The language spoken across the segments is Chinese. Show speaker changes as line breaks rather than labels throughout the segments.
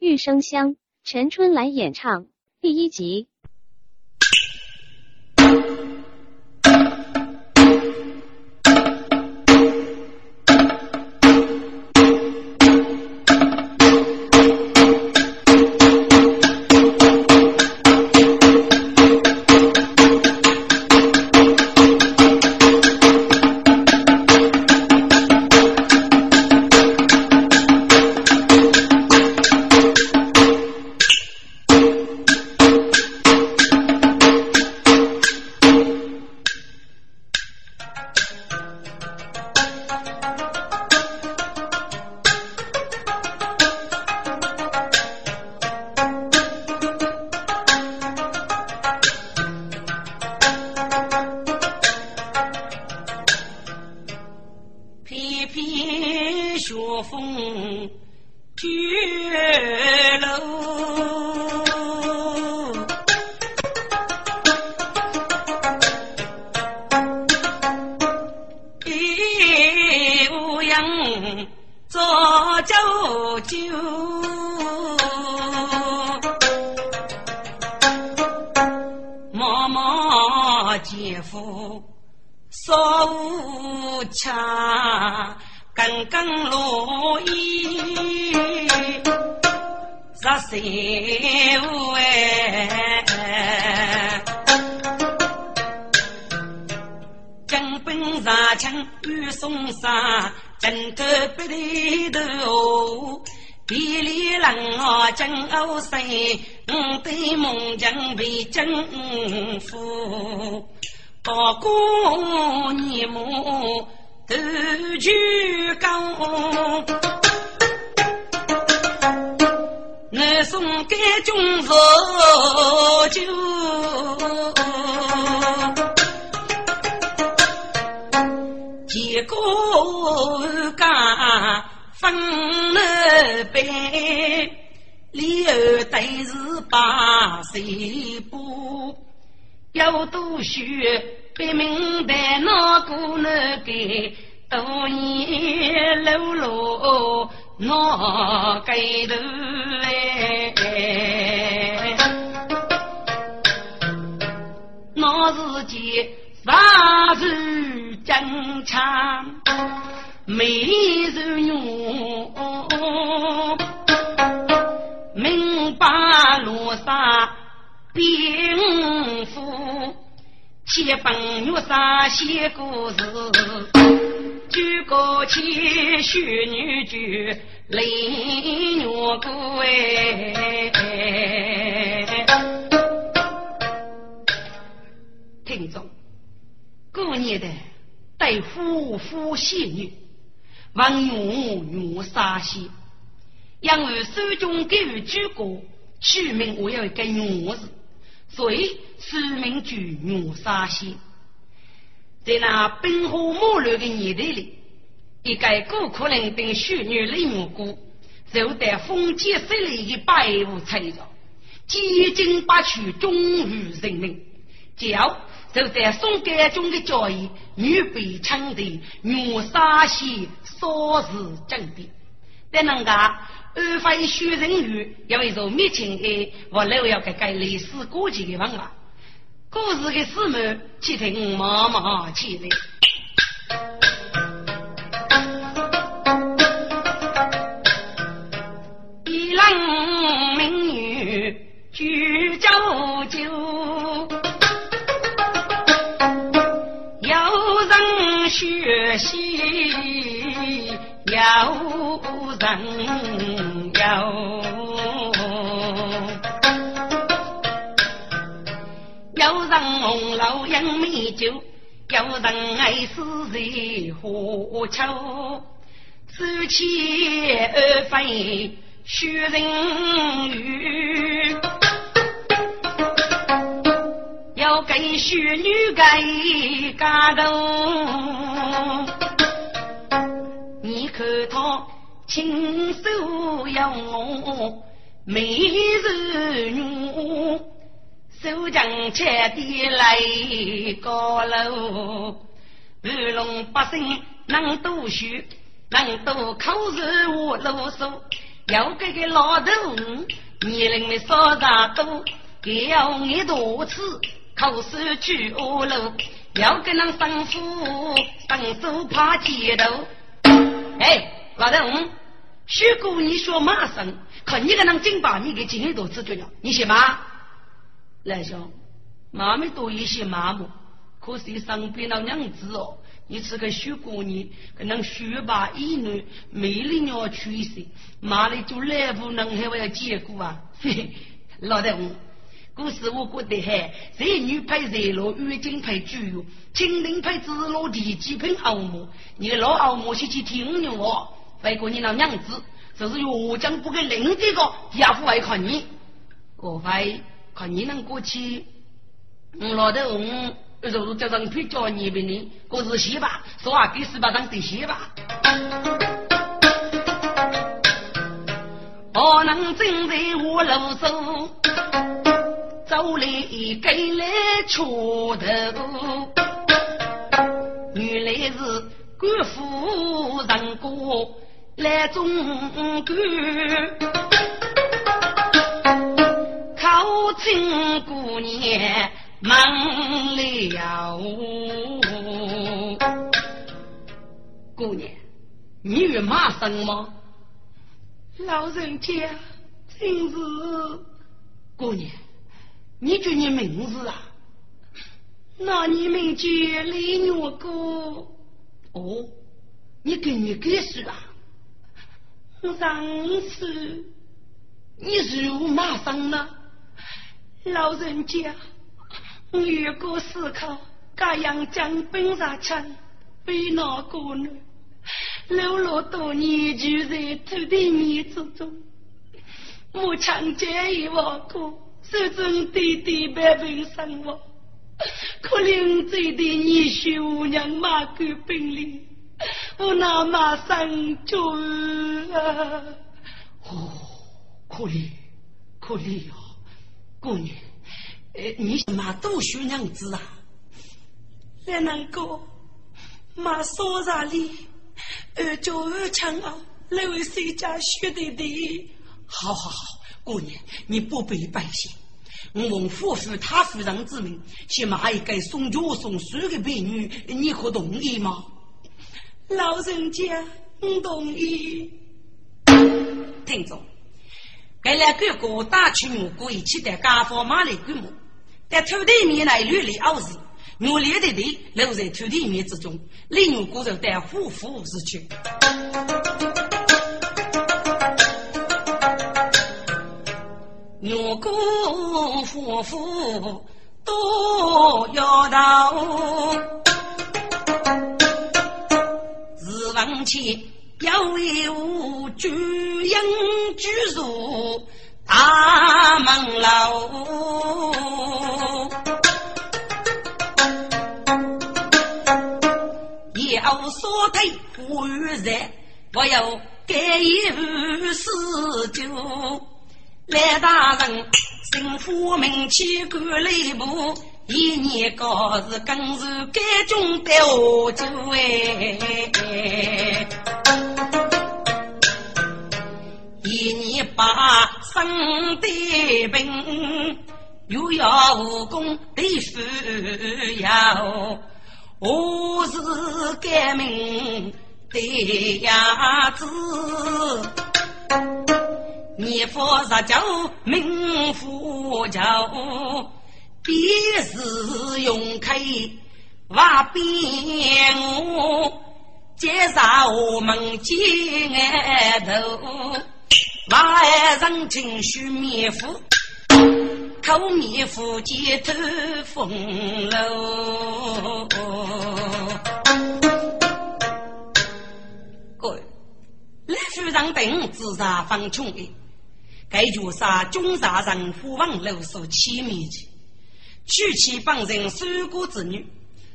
玉生香，陈春兰演唱第一集。
里头，比里人啊，真好生。我对梦境被征服，大哥，你莫斗酒缸，我送给军喝酒。要读书，别明白那个那个，多年路路那该头哎，那是件啥子正常，没人用，明白路上。兵符，七本玉山写故事，举高旗绣女婿，领女姑哎。听众，过年的带夫妇戏女，王女女杀戏，因为手中给予举国，取名我要一个女字。所以，书名就牛沙县。在那兵荒马乱的年代里，一个顾客人等秀女李木姑，就得封建势力的百无才着，几经百取，终于人命。叫就在宋干中的教义，女被称的女沙县少是正的，在那个。安徽宣仁宇因为做密情的，我老要给改历史古籍的方法。故事的始末，请听妈妈起来。一郎美女举酒学习，有人。有有人红楼饮美酒，有人爱诗人喝酒，此起而飞学人语，要给学女给感动，你看他。亲手要我美人女，手将切的来高楼，二龙百姓能读书，能读口字我啰嗦，要给个老头，年龄没少大多，要你多次口舌去恶路，要跟那生父伸手爬街头。哎，老头，许姑你说马生，看你个能真把你给今天都吃掉了，你信吗？来兄，妈咪多一些麻木，可是身边那娘子哦。你是个小姑娘，可能学霸一女，美丽要取胜，妈的就来不能还要结果啊！嘿嘿，老大我，故事我觉得还，这女配热罗，月经配猪肉，蜻蜓配子罗，地鸡配奥母，你个老奥母先去听着我，不过你那娘子，就是我将不给另这个也不会看你，我会看你能过去，老大我。如果叫人去教你们呢，过日子吧，说话给十八张得些吧。我能站在我路上，走来给来锄头，原来是官府人过来种官，考亲姑娘。忙了，姑娘，你与马生吗？
老人家，真是
姑娘，你叫你名字啊？
那你名叫李月哥。
哦，你跟你哥是吧？
我认识。
你是马上呢？
老人家。越过思考，这样将本上枪被哪个呢？流落多年，就在土地面之中。我强奸一万个，手中弟弟百病生活，可怜这的你婿无娘马狗本领，我那马上就啊！
哦，可怜，可怜呀，姑娘。哎，你马多学娘子啊？
来能够马少啥里？二叫二强啊，来为谁家学的的？
好好好，姑娘，你不必担心。我奉夫他夫人之命，去买一个送酒送水的美女，你可同意吗？
老人家，我同意。
听着，该两个哥打去蘑菇，一起带家伙马来观摩。在土地面来绿里傲视，我列的地留在土地面之中，另有骨肉带虎虎之去。我哥夫妇都要到，日往前要为我举营举入。大门楼，要说退不然，我要改一壶四酒。来大人，幸福名气管理部，一年高日更是改中的喝酒哎。一年把生的病，又要武功的富有，我是革命的样子，你佛十九名佛教，必是用开瓦边我，介绍我们金额头。外人情绪面夫，口面夫街头风楼。各位，来夫人等自杀方穷的，该绝杀中杀人虎王楼所起面去，娶妻帮人守国之女，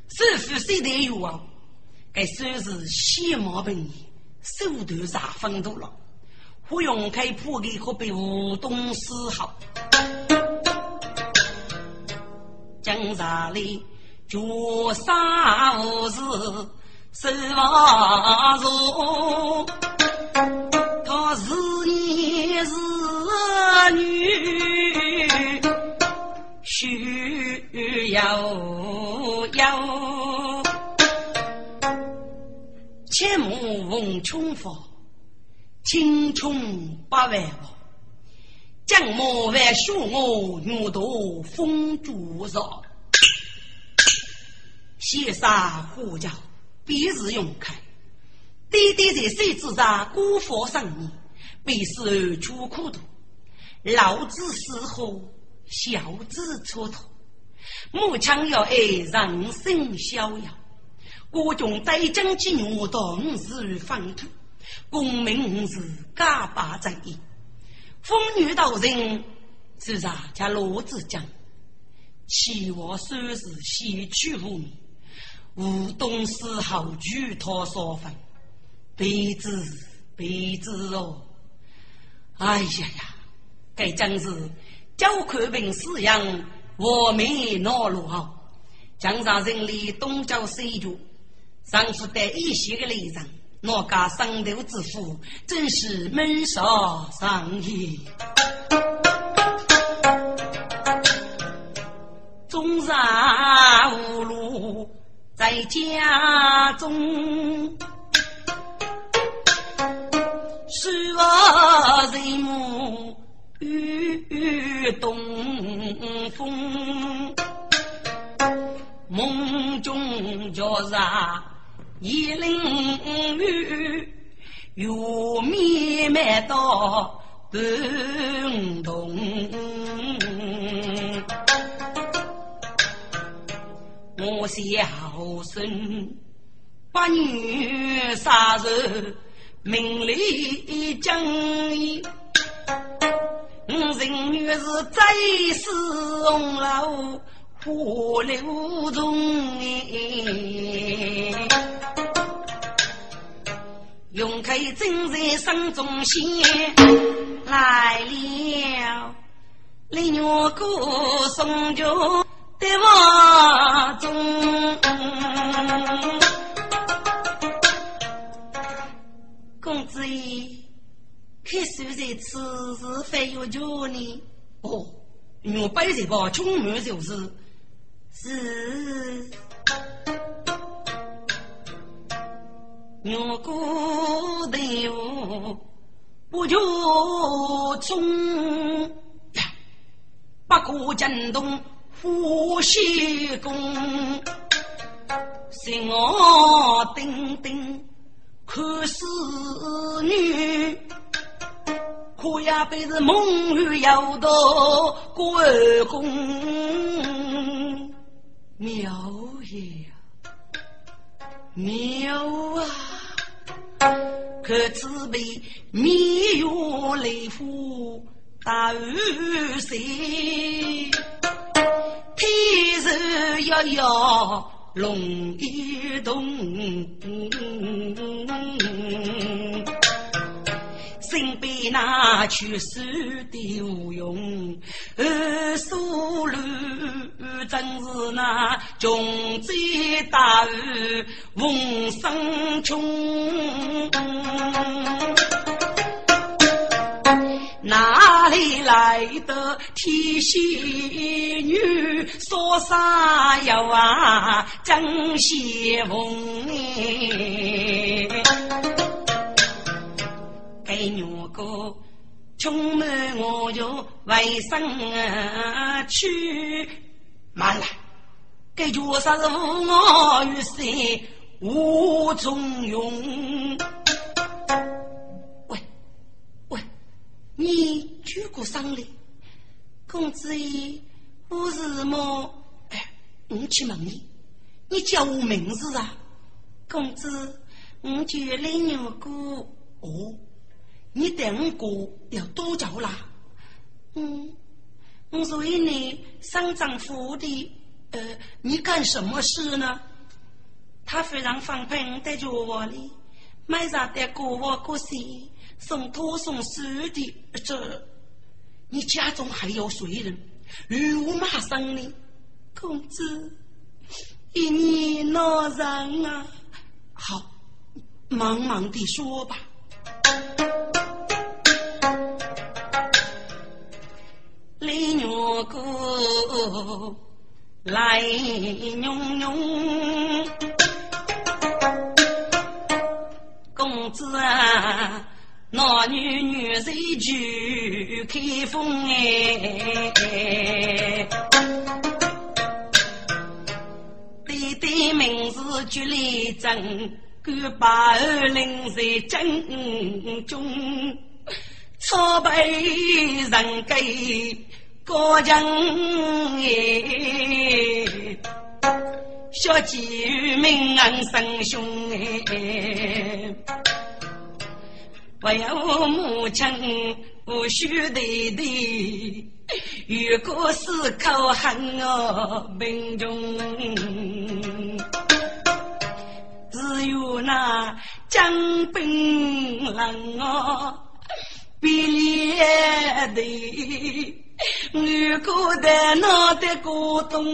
守妇谁得有啊？该算是喜毛本意，手段啥风度了。不用开铺的可被无东丝好，江上里绝杀无事守望住，他日夜是女，需要要。千亩翁穷佛，青穷八万亩。将莫万恕我牛犊风烛烧，先杀虎叫，必是永开。滴滴在水之上孤佛上你，必是出苦途。老子死后，小子蹉跎。母强要爱人生逍遥，国中在将之牛当是粪土，功名是假把在意。风雨道人，是啥家罗子讲？期望虽是西去无名，无东丝毫举头所分，悲子悲子哦！哎呀呀，该将是教看病饲养，我没恼怒好。江上人里东郊西角，上次带一些个雷人。我家上头之福，真是门上上也。终日无路在家中，是我人母遇东风，梦中叫啥？一林雨，月面漫到半冬。我孝顺八女杀人，名利将义。人女是在世红楼。河流中，永开正在山中仙来了，李娘哥送酒的房中，公子爷，可是在此时非要求你哦，我背着包，出门就是。是，我过的我不就从八股震动呼吸功，心我定定看似女，可也被是梦里摇到关公。妙也，妙啊！可自被蜜月来福大雨水，天日遥遥龙一动。身被拿去输的无用，二苏路真是那穷灾大雨逢生穷，来的天仙女说啥要啊张先锋哎。给牛哥，穷满我就为生去。慢了，给脚上是无我于心无中用。你举过伤哩？公子爷，我是么？哎，我去问你，你叫我名字啊？公子，我叫李牛哥。哦。你带我哥要多久啦？嗯，我所以你上丈夫的，呃，你干什么事呢？他非常方便我带着我里，买啥带过我过西，送托送书的，这你家中还有谁人？如马生呢？公子，一年老人啊，好，忙忙的说吧。李月哥来娘娘，公子啊。男女女人俱开封哎，弟弟名字朱立正，官把儿领在军中。朝北人给高强哎，小姐名生兄哎，不要母亲不许弟弟，如果是口恨我病中，只有那江兵冷我。比脸的，如果的脑的咕咚，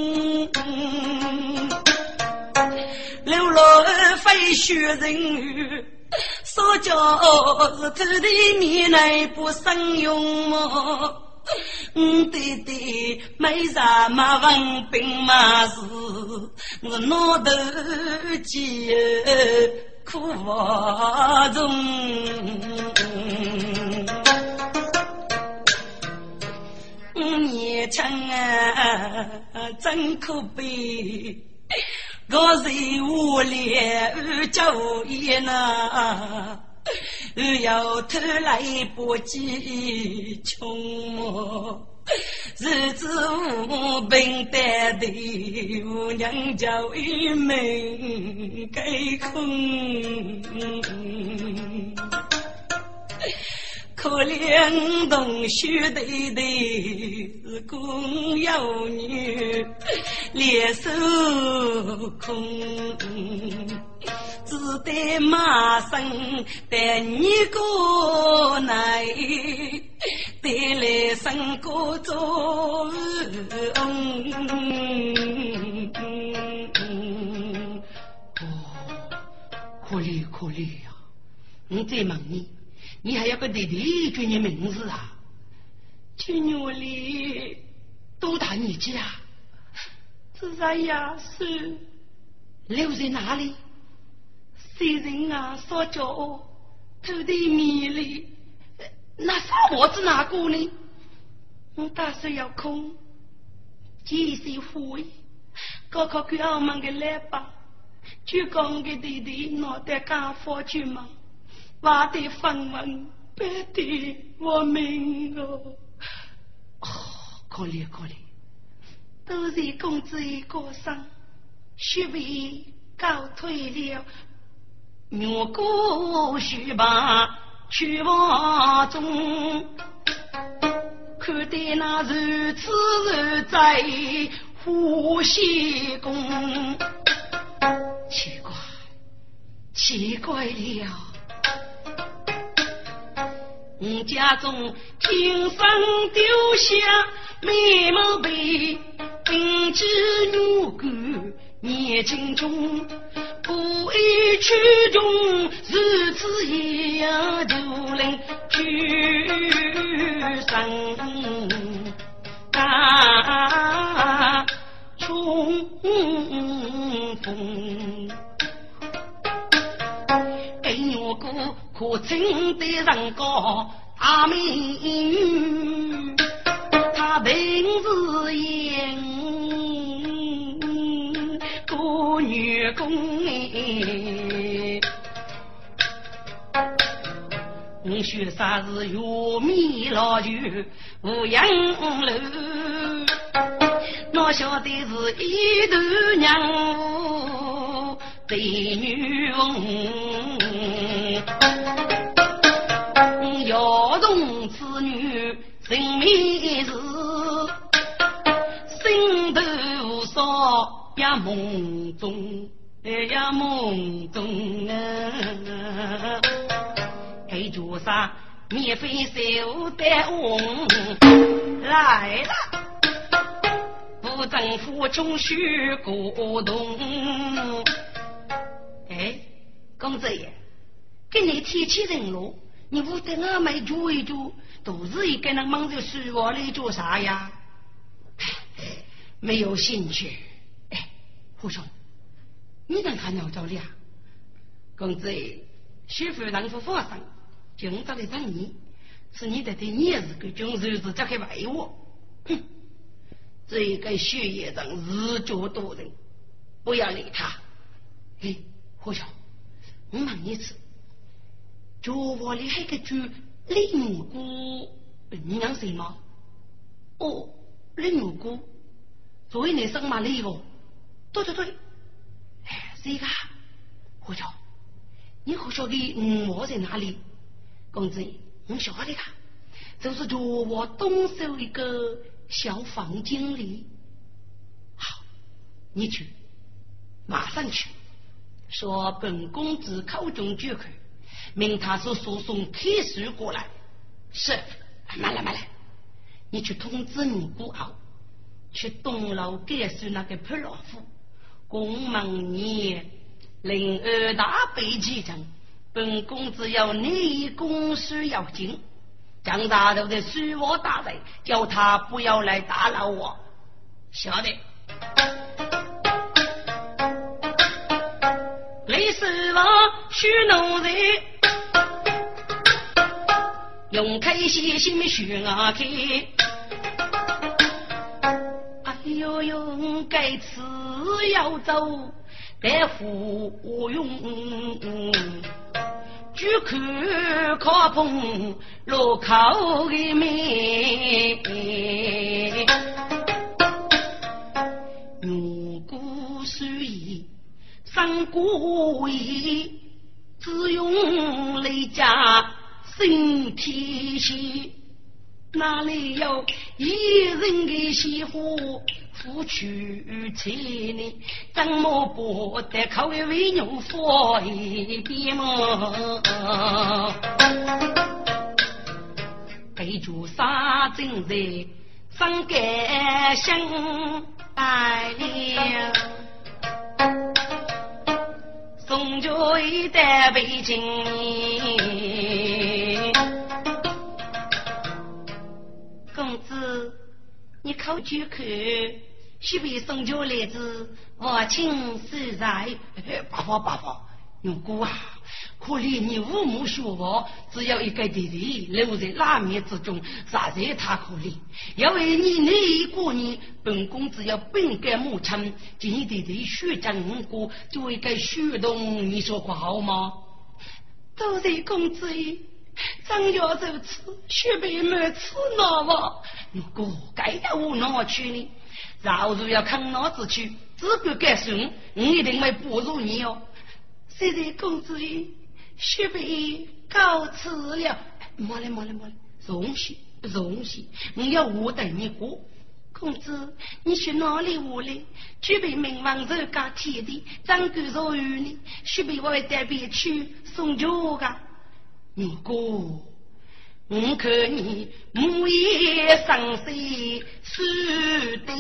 流落飞雪人，说叫是土地米内不生用么？嗯，对对，没啥么文凭嘛事，我脑头鸡苦中。年轻啊，真可悲！我是无脸叫爷呐，要偷来不及穷。日子无凭担的，我娘叫一门该空。可怜同学弟弟是公有女，两手空，只得马生带你过来，带来生过做恩。
哦，可怜可怜呀！我再问你。你还有个弟弟叫你名字啊？
去年里
多大年纪啊？
只在亚岁，
留在哪里？
谁人啊？说叫土地米里。
那沙漠子哪个呢？
我打算要空，继续回，高考给澳门的来吧。就讲给弟弟脑袋刚发去嘛。挖的分文，别的我命哦！
哦，可怜可怜，
都是公子一个生，学位告退了，
越过学霸去望中，看得那如此如在呼吸宫，奇怪，奇怪了。家中听声丢下美貌被并知女官年轻中不意曲中如此样就能举身你不得我们住一住，都是一个人忙着说话来做啥呀？
没有兴趣。胡兄，你能看鸟叫啊？公子，媳妇让夫发生，今朝来找你，是你的对你是个军日子这个外我。哼，这个血液上日久多人，不要理他。哎，胡兄，我问你一次，脚窝里还个猪李蘑菇，你娘谁吗？哦，李蘑菇，作为你生嘛李哦？对对对，哎，谁个？胡兄。你可晓得我在哪里？公子，我晓得他，就是叫我东手一个小房经理。好，你去，马上去，说本公子口中绝口，命他是输送铁书过来。是，慢来慢来，你去通知你姑敖，去东楼改书那个破老夫，公门你。临二大悲启程，本公子要你公事要紧，张大头的恕我大罪，叫他不要来打扰我。晓得。雷师王许奴才，用开心心许阿开。哎呦呦，该吃要走。白虎用，举口靠碰路口的面，牛骨虽易，三骨易，只用雷家身体细，哪里有一人的媳妇？夫娶妻呢，怎么不得考虑为牛佛一边么？备注杀正在上盖香来了，送酒一袋北京，你考句课。西北送酒来自我亲自在，爸爸爸爸，牛姑啊，可怜你父母学佛，只有一个弟弟留在拉面之中，实在太可怜。要为你那一个人，本公子要本该母亲，今你弟弟学正过，就会该学动，你说过好吗？
多谢公子，张要如此，学妹没吃哪吧？
牛姑该要我哪去呢？饶如要看老子去，只管改顺，我一定会不如你哦。
谢谢公子爷，薛备告辞了。
莫来莫来莫来，容许容许，我要我等你过。
公子，你去哪里我来？举备明王人家天地，张官若与你，薛备我会带别去送酒的。
如果。我看你母夜生死是对，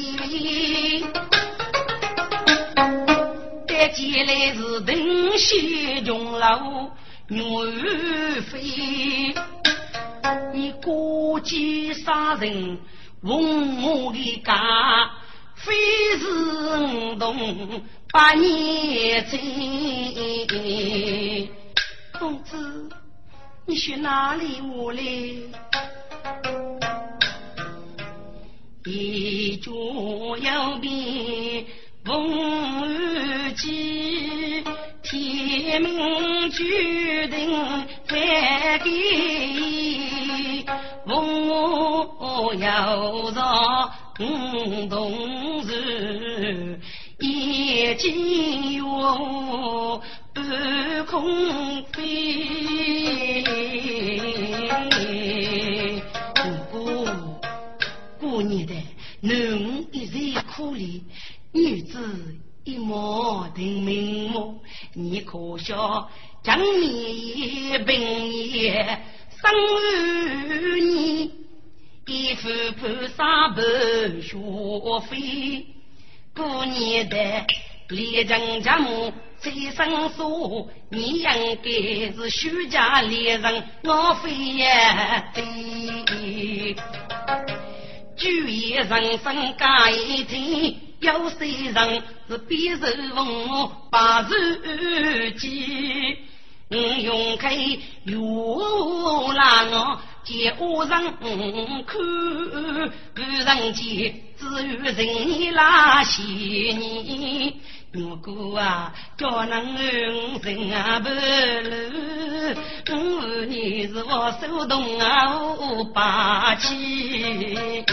但见来是等西琼楼女妃，你过继杀人问我的家，非是我动八年前，
去哪里我来？
一脚要变风雨急，天命决定再给。我要让同事眼睛哟。半空飞，人可怜，女子一毛定命目。你可笑，将年平也生儿女，一副菩萨白学费。过年的连人家母。再生疏，你应该是徐家猎人，我非也对。举一人生改一天，有些人是比受风，把受饥。用开月郎见我人看，古人间只有人拉些年。如果啊，叫能人啊不露，我你是我手动啊无霸气。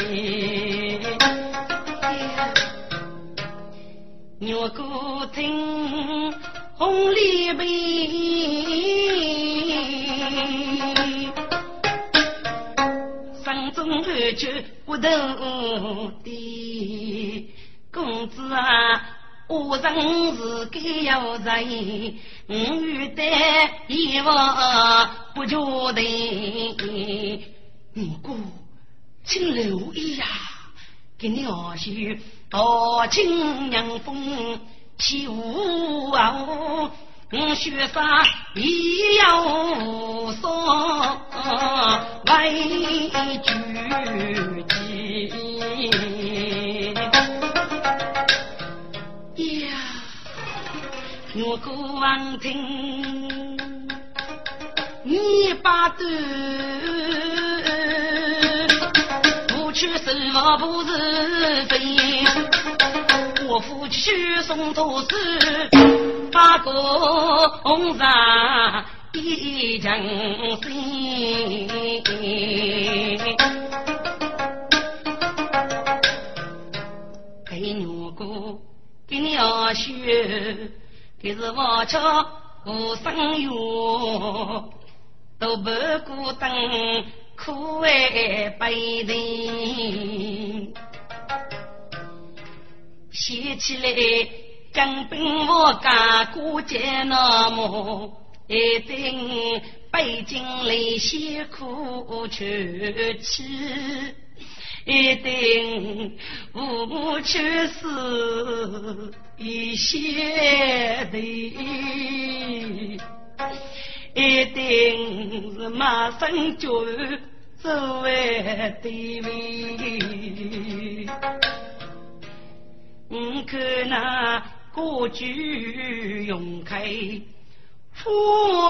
如果听红里边，山中二舅不头的公子啊。我人是该要在，我遇得一往不觉得。五哥，请留意呀，给你二叔多请阳风起舞啊！我雪山也要说为主计。我过王听，你把断，不去什么不是非，我夫妻送头事，把个红纱一将心，给我哥给你二婿。这是我家无生哟，都不孤单，苦为悲人。想起来，根本我家过节那么，一定北京来辛苦去吃。一定无去死一些的，一定是马上就走为地位。你看那歌剧永开，富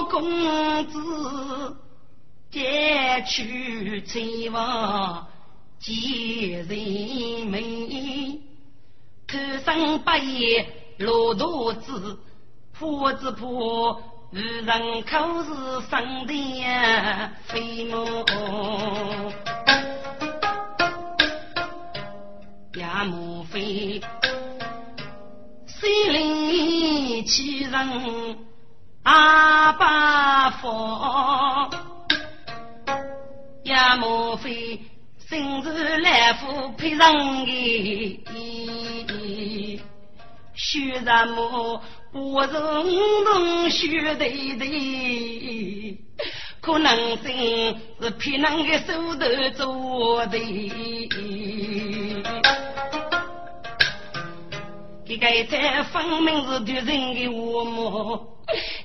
公子借去亲王。几人美，头上八叶骆驼子，破子破，无人口是生的飞毛。也莫非西陵奇人阿爸佛？也莫非？生日来福配上的，学什么不是能学对对，可能真是偏那个手头做的。这个才分明是敌人的我们，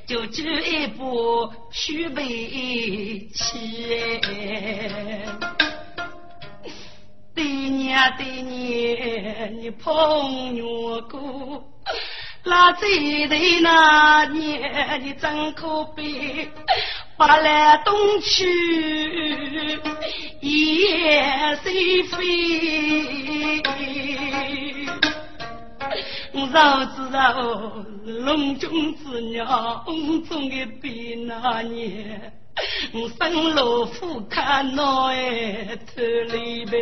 就举一步虚备起。对娘对娘，你碰我过，那这对那年你真可悲，把来东去也随飞，我早知道龙中之鸟中的比那年。我生老虎看脑哎，头里边，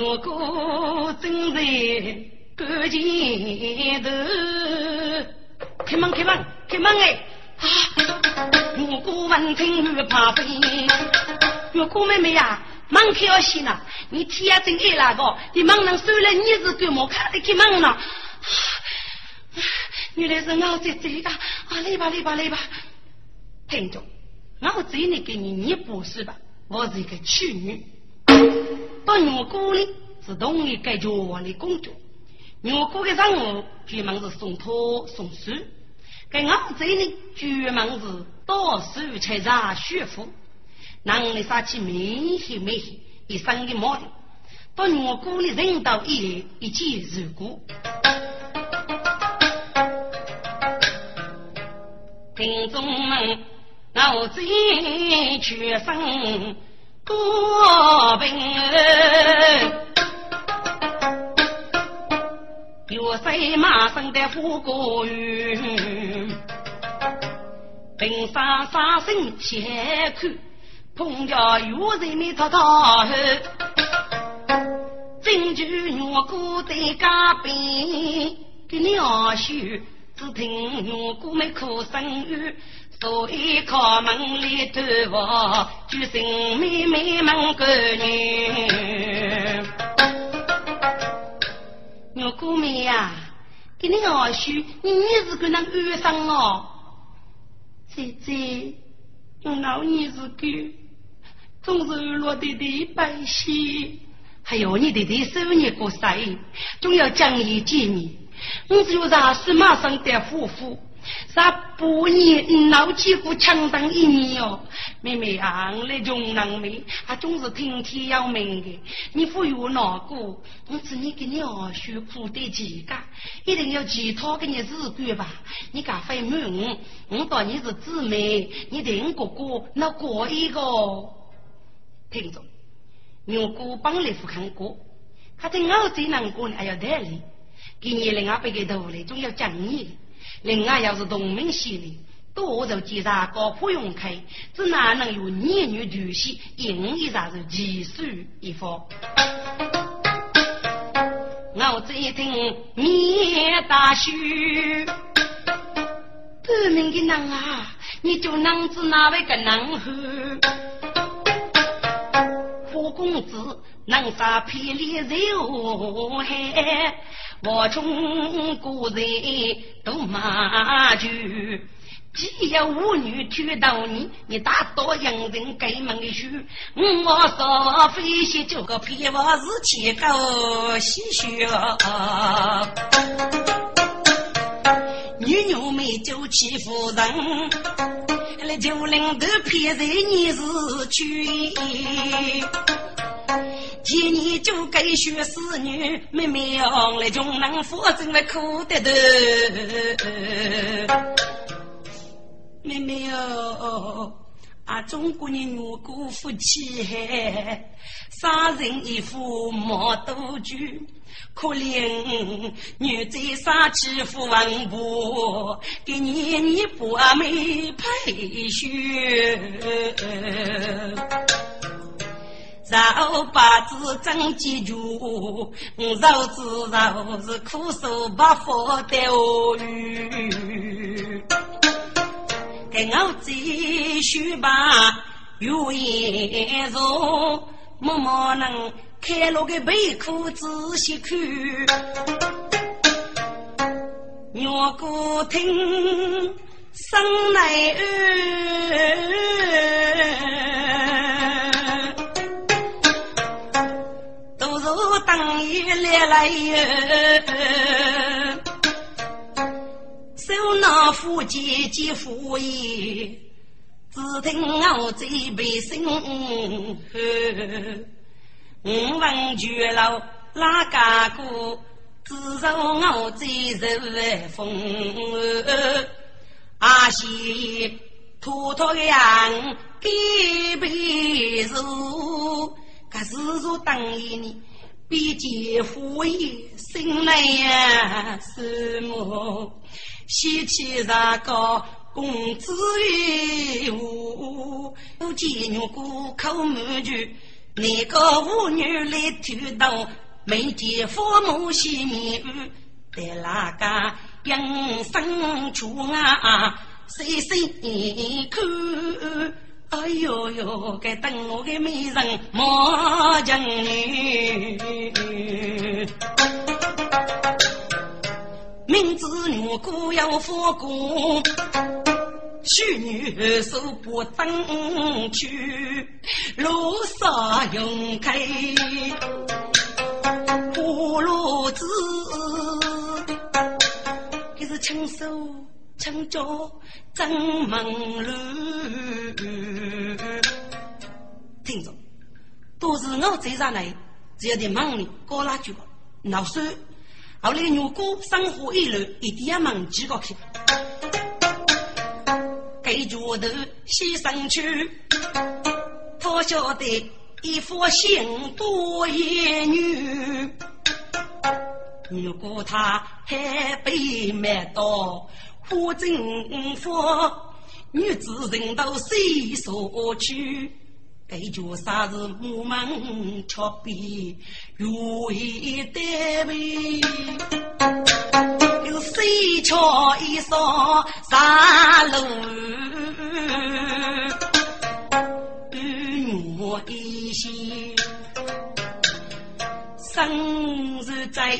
我哥正在赶前头，开门开门开门哎！啊，我哥闻听又怕飞，我哥妹妹呀，门开要先呐，你天啊真爱那个，你门能收了你是干嘛？看得开门呢？原来是我在这个，啊来吧来吧来吧，听着，我这里给你念故事吧。我是一个处女，到我姑里是同一个家里工作。我姑的任务专门是送托送书，给我这里专门是到处去查学府。男的杀起没黑没黑，一身的毛的，到我姑里人到一一见如故。听众们，我这全身过病，有谁马上的富过云？平沙沙声先看，碰着有人没讨讨后，真就我姑在家边给娘婿。只听我姑妹哭声语，所以靠门里头话，就声妹妹们个女。我姑妹呀，给你二叔，你是个那二生哦。姐姐，我老你是个，总是落得的百姓，还有你的的手年过岁，总要讲义见面。我只有啥事马上得夫妇，啥不年老几个强当一年哦，妹妹啊，那穷人妹，还总是听天要命的。你不有哪个？我只你给你二叔苦得几个，一定要其他给你日干吧。你敢非瞒我？我当你是姊妹，你听哥哥那过一个。听着，牛哥帮你不看过，他在澳洲难过，还要带你。给你另外背个头嘞，总要讲你。另外要是同门系列，多少几啥高不用开，这哪能有男女对戏？硬一啥是奇书一方。我这一听面大羞，不明的人啊，你就能知哪位个男汉？花公子能杀霹雳肉海。我中古人都骂句，既有舞女娶到你，你大多洋人给门的书。我说飞仙就个皮娃子气高喜血，女牛妹就欺负人，那九零都骗人你是娶。今年就该学侍女，妹妹哦，来穷人夫真来苦得头。妹妹哦，啊，中国人如果夫妻海，杀人一夫莫多惧，可怜女在杀欺负王婆，给你你不没配绕把子真记住，绕子绕是苦受不佛的恶语。给我继续把有言说，默默能开了个背裤仔细看，我哥听声来当一来来哟，手拿斧剑接斧叶，只听我这辈声。我问绝了哪家鼓，只受我这受风。阿西拖拖羊给背手，可是说等一你。比姐夫也心来呀，什么？喜气上高，公子与我，不见女过口满句，那个妇女来推动，没见父母喜面语，在那个养生处啊，细细看。哎呦呦，该等我的美人莫将女，明知女姑要佛公，娶女手不等去，路上用开葫芦子，这是亲手。成着正门路，听着，都是我这上来，只要在忙里搞那句，老说，后来如果生活一乱，一定要忙几个去，给脚头牺牲去，他晓得一副心多言女。如果他还被卖到我正房，女子人到谁所去？该叫啥子我们却比如意单位，有谁瞧一双啥路？我一心。生日在，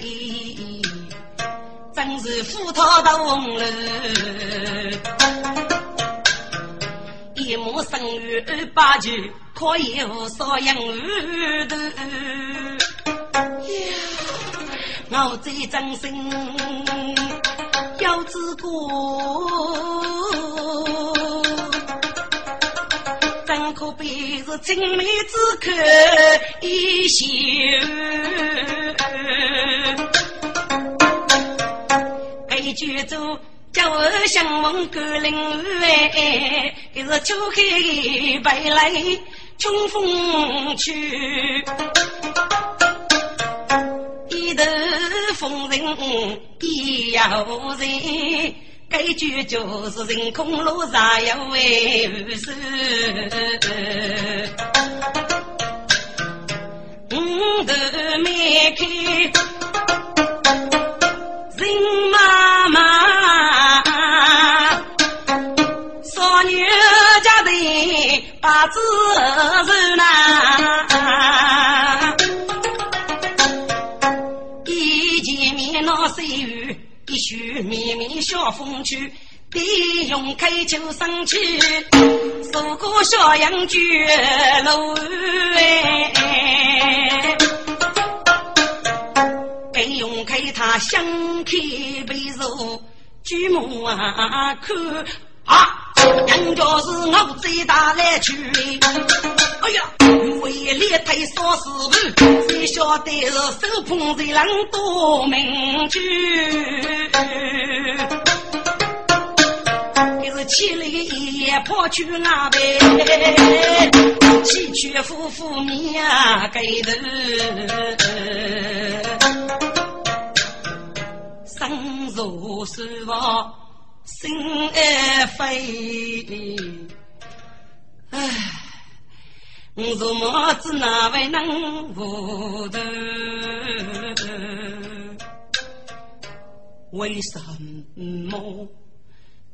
真是赴他东楼。一亩生育八九，可以无少养儿头。呀，我在张生要知过。可比是青梅之可一袖，一句做叫我相逢甘霖哎，这是秋海白来春风去，一头风尘一摇人。该句就是人空路上有为是，五头迈开听妈妈，少女家的把子受难，一见面那岁月。一须绵绵小风去，弟兄开酒上去，走过小杨居楼哎，弟兄开他想开杯肉，举目啊看啊。人家是我最大来去，哎呀，为了太少事头，谁晓得是手捧在人多名句？可是起来也跑去那边，崎岖夫妇面给头，生如死亡。心爱飞，唉，我怎么？子哪位能糊涂？为什么？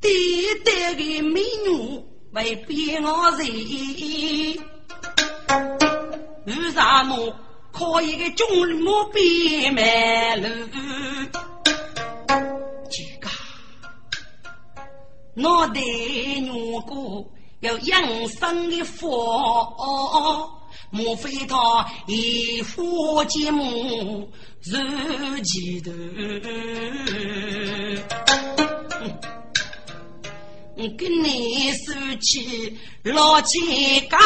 第一代的美女会变我人？为什么？可以个中路变卖路？我的女姑有养生的佛，莫非他一佛节目如记头？跟你说起老几家，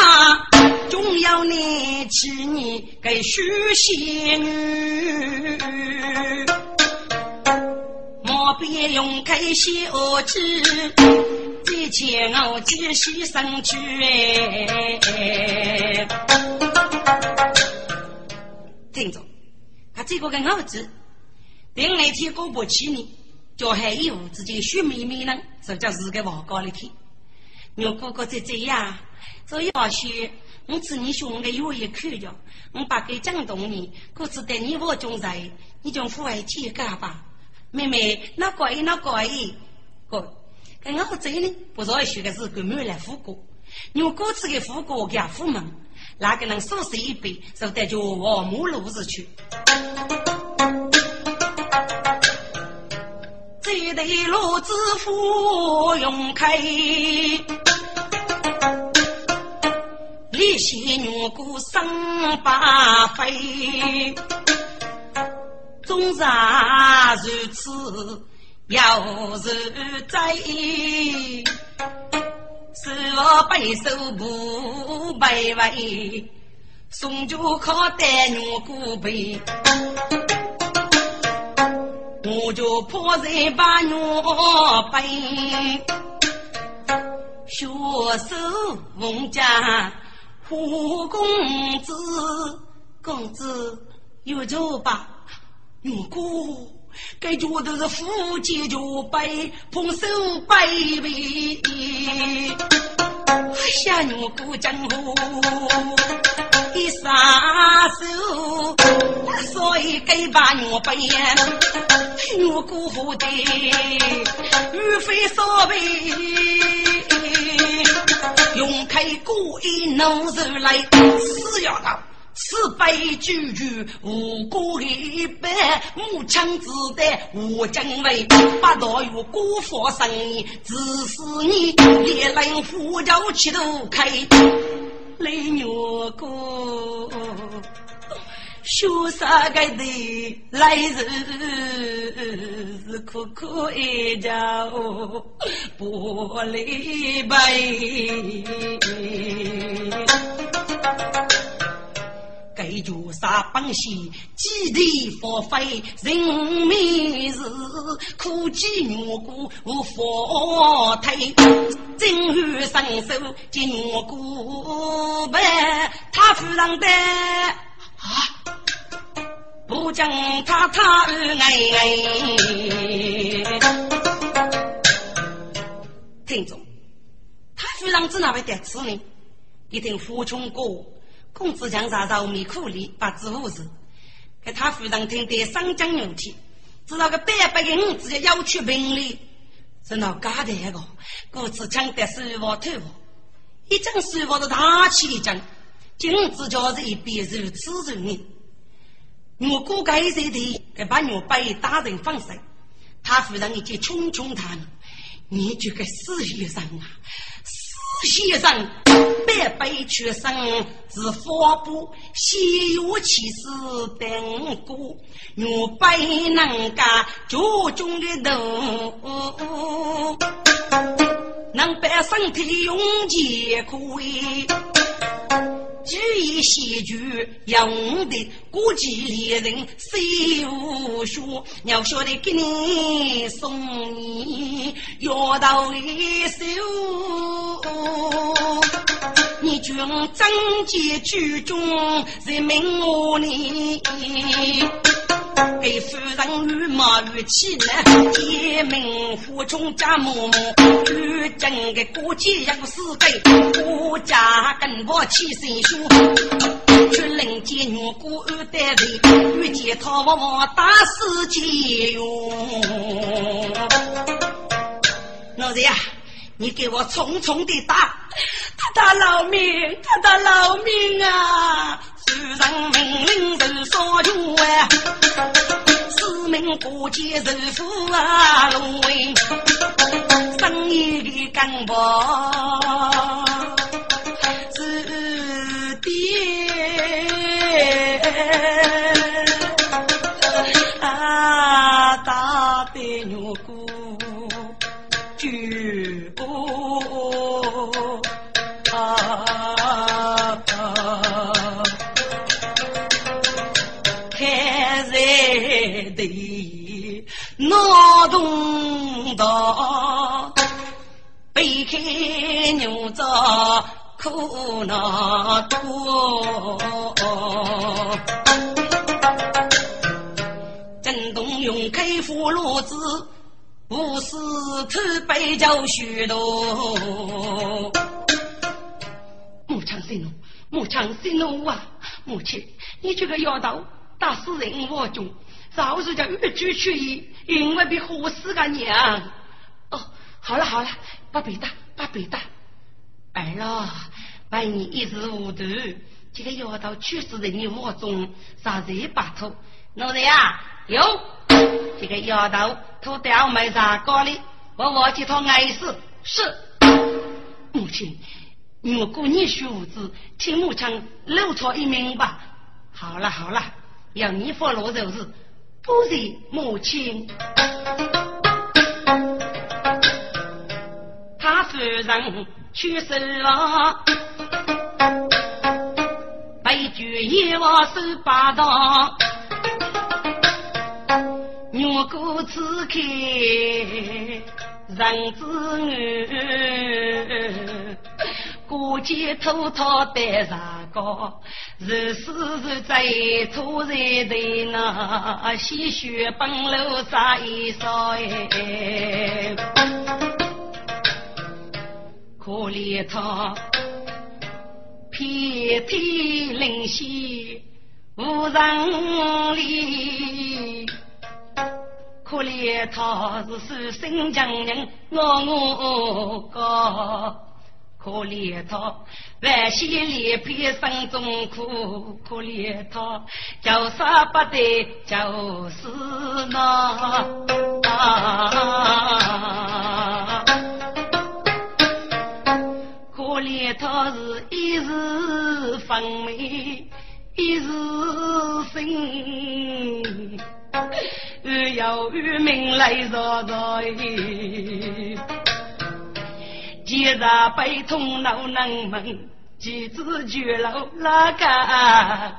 总要你起你给许仙女。我便用开小计，再前我继续上去哎。听着，他这个跟儿子，等那天过不去呢，叫还有自己许妹妹呢，说叫是个王高的天。我哥哥在这样，所以要许我知你兄弟有一口着，我把给讲动你，可是对你我中在，你就父爱天干吧。妹妹，那怪那怪，哥，跟我这呢，不是学的是给妹来护过，用各自的护过给父母，那个人收拾一杯，就带着往母路子去。这对路子不用开，李些女姑生八飞。终然如此，要如在，是我背手不背尾，送酒靠带牛骨背，我就破在把牛背，学手翁家胡公子，公子有酒吧，牛骨。该觉得是夫妻就背碰手背背，下牛过江湖一撒手，所以该把牛背牛过河的鱼飞所背，用开锅一弄出来，死要了。此辈句句无辜一百，木枪子弹无将为，八道有辜负生，只是你烈人呼叫气都开，雷牛哥，潇洒个的来日是苦苦一家不离别。该绝杀本兮，基地发挥人民是苦饥牛骨无退，正欲伸手接牛骨呗，他夫人的啊，不将他他哎哎，听众，他夫人在哪位得此呢？一定胡穷过。公子强啥肉米苦力，把子无事。给他夫人听得三江牛体，知道个百百个女子要去平里，是那假的个。故此抢得手握头发，一张手握的大气一张，今子叫是一边如此如你。我哥该谁的？给把牛背打人放手，他夫人已经匆匆谈，你这个死先生啊！死先生，百倍出生是法布，西有气势等过，若百能干脚中的头，能把身体用钱可以。举一戏剧用的国际猎人谁无说？要晓得给你送你药到一手，军贞洁举中人民我你。给夫人与马与妻呢，天命府中家母母，与整个国际有四辈，国家跟我起身说，去领接女姑二代人，遇见他我打死结哟。老子呀，你给我重重的打，他打老命，他打老命啊！主人命令如所求啊，四民过节人富啊，龙威。生意的干部是爹。啊，大白牛的脑洞大，背开牛杂苦恼多。震动用开俘虏子，无事偷背教许多。
母亲息怒，母亲息怒啊！母亲，你这个丫头！打死人我中，早日叫越举去意，因为比活死个娘。哦，好了好了，不别打，不别打。儿了，万你一时糊涂，这个妖道去死人的我中，啥子把头？老人啊，有这个妖道偷掉没啥高哩，我忘记他碍事。是母亲，如果你学无知，请母亲留他一命吧。好了好了。要你发落就是不是母亲，他夫人
去手了，白驹一往手把刀，牛骨刺开人子女，过街偷偷带上高，日是日在突然的那鲜血奔流洒一烧可怜他遍体鳞血无人理，可怜他是守身强人我我高，可怜他万险离别生中苦，可怜他叫啥不得就是那。可怜他是一时风美，一时心，要与命来作对。今日悲痛恼难门，几子绝路哪个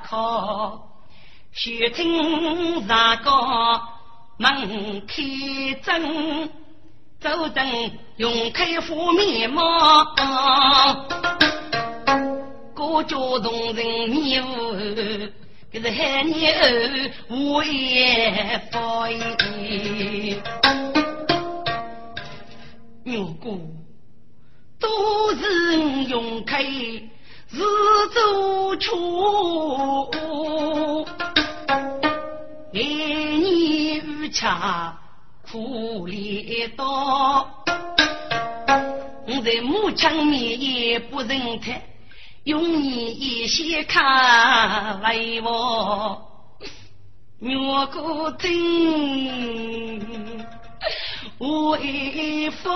靠？须听上个门开正。走灯用开副面貌，各家动人面无，可是海你儿无言发言。牛哥，都是用开自走出，爱你如茶。苦烈刀，我在母亲面也不认他，用你一些看为我越过听为方，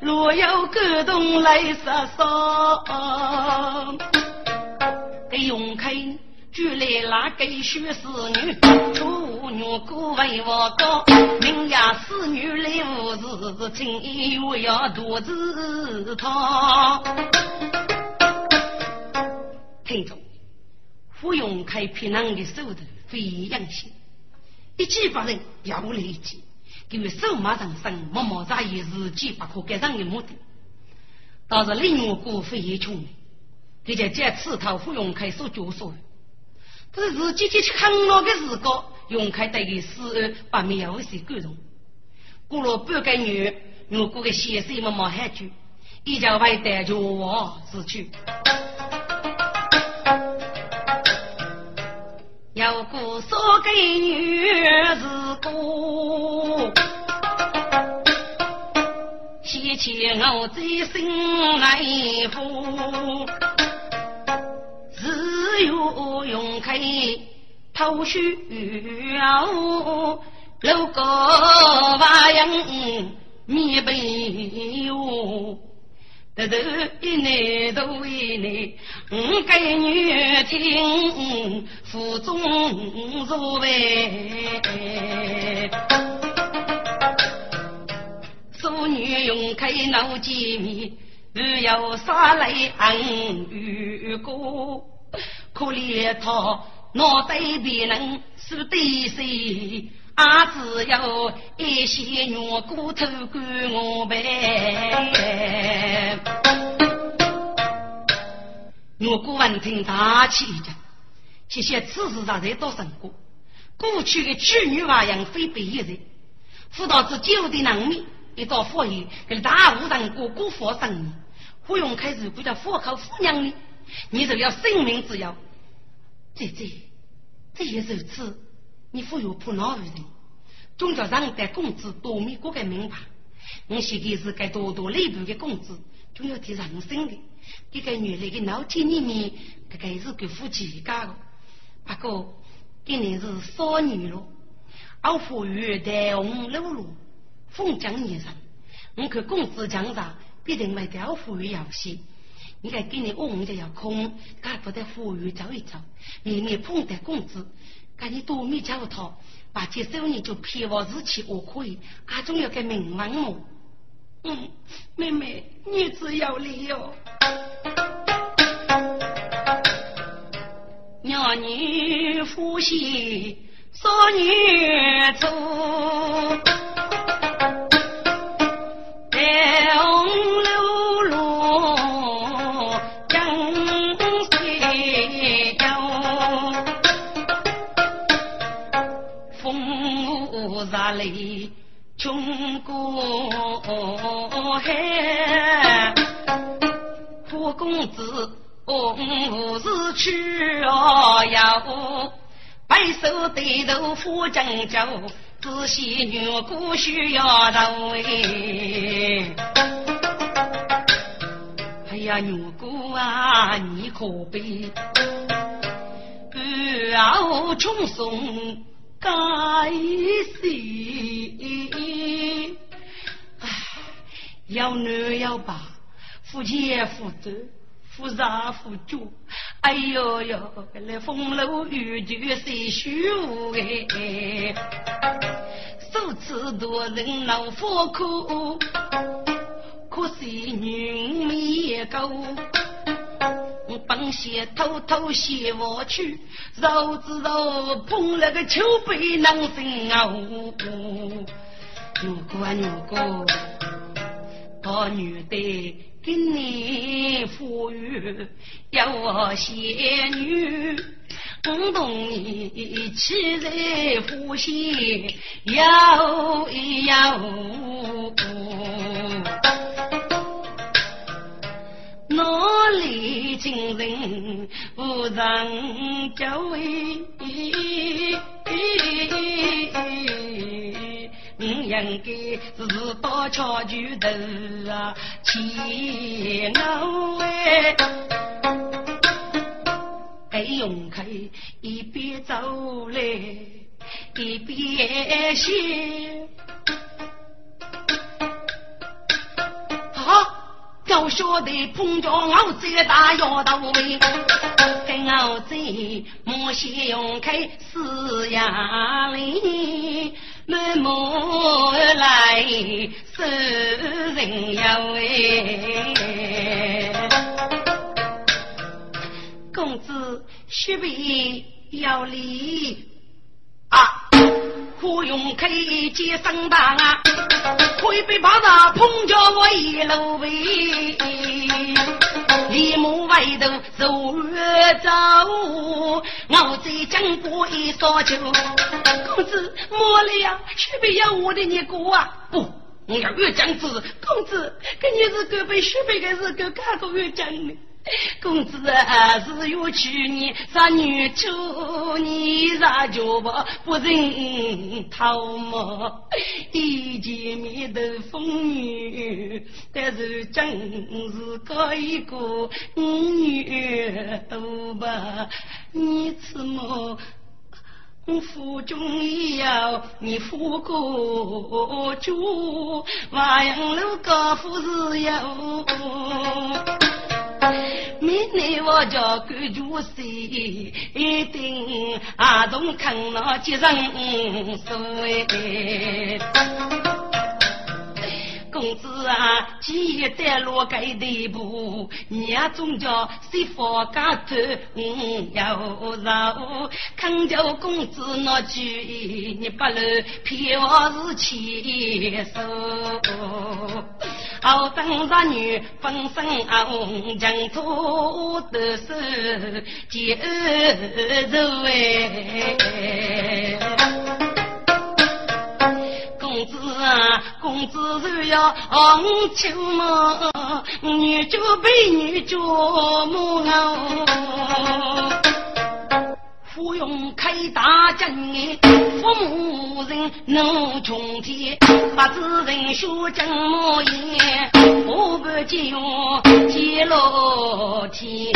若有感动来撒桑，给永开。举来那个学士女，出女姑为我高，名呀侍女来无事，情我要独自逃。听众，傅永开平常的手头非阳性，一击把人要来一击，因为手马上升，默默在意自己不可改上的目的。倒是另我姑非穷明，他就借此讨傅永开所教唆。这是姐姐去看我的时候，永开对的死把苗些感动。过了半个月，我过个先生们冒喊句，一家外带着我死去。有过说给女子过，提起我在心来福。只有用开头须哦，路过花样面背哟，得头一内头一内，五个女听腹中入味，妇女用开脑筋面，只有杀来安雨过。可怜他脑袋别能是对谁，啊，只有一些软骨头管我呗。我姑闻听大气着，这些此事上在都成过。过去的娶女娃样非比一人，辅导子酒的难民，一到佛爷跟大无人过过佛生，不用开始不叫佛口夫娘呢。你就要性命之要，姐姐，这也如此。你忽悠不恼人，总叫让得工资多米过个明白。我现在是该多多内部的工资，总要提人生的。这个原来的脑筋里面，这个是给夫妻家的。不过今年是少女了，我富裕台红露露，风江年上，我看工资强涨，必定会调富裕要些。你看，给你我们家要空，干不得富裕走一走，明年碰得工资，赶紧多米交套，把这收入就骗我日期我可以，俺总要个名望么？
嗯，妹妹，你只要理哟。
娘女夫妻少女做。穷过海，富公子何时去哦哟？白手对头富将就，仔细女姑需要到位。哎呀，女姑啊，你可别不要穷送。该死！要男要爸，夫妻夫子，夫杀夫主。哎呦呦，来风楼雨雨谁舒哎？如此多人恼火苦，可惜女没够。本鞋偷偷写我去，肉知道碰了个秋杯能生啊！如果啊如果，大女的给你富裕，要我仙女，我同你起在呼吸，摇一摇。哪里今人无人教为？我应该是到桥去头啊，牵我哎，哎用开一边走来一边笑。要晓得碰着我这大摇头尾，跟我这莫先用开四牙里，满目来受人要哎，公子须备要礼啊。可用开接生当啊，可以被把他碰着我一路尾，立马外头走走，我在江过一烧酒，公子莫了呀，须备要我的你过啊，不，我要越江子，公子跟你是够被须备的是够看过越江的。公子啊，是要娶你杀女主，你杀脚吧，不认逃嘛？一见面都风雨，但是真是个一个女儿吧？你怎么府中要你富过主，万阳楼高富是有。明年我叫干主席，一定阿从看那接人所谓。公子啊，记得落盖地步，娘总叫媳妇家头嗯要饶，看叫公子那句，你不能骗我是牵手。好等着女分身红将土的手接走哎。公子啊，公子若要红秋嘛，女主被女主母哦。不用开大阵哎，父母人能穷天，八字人学正模样，我不见揭露天。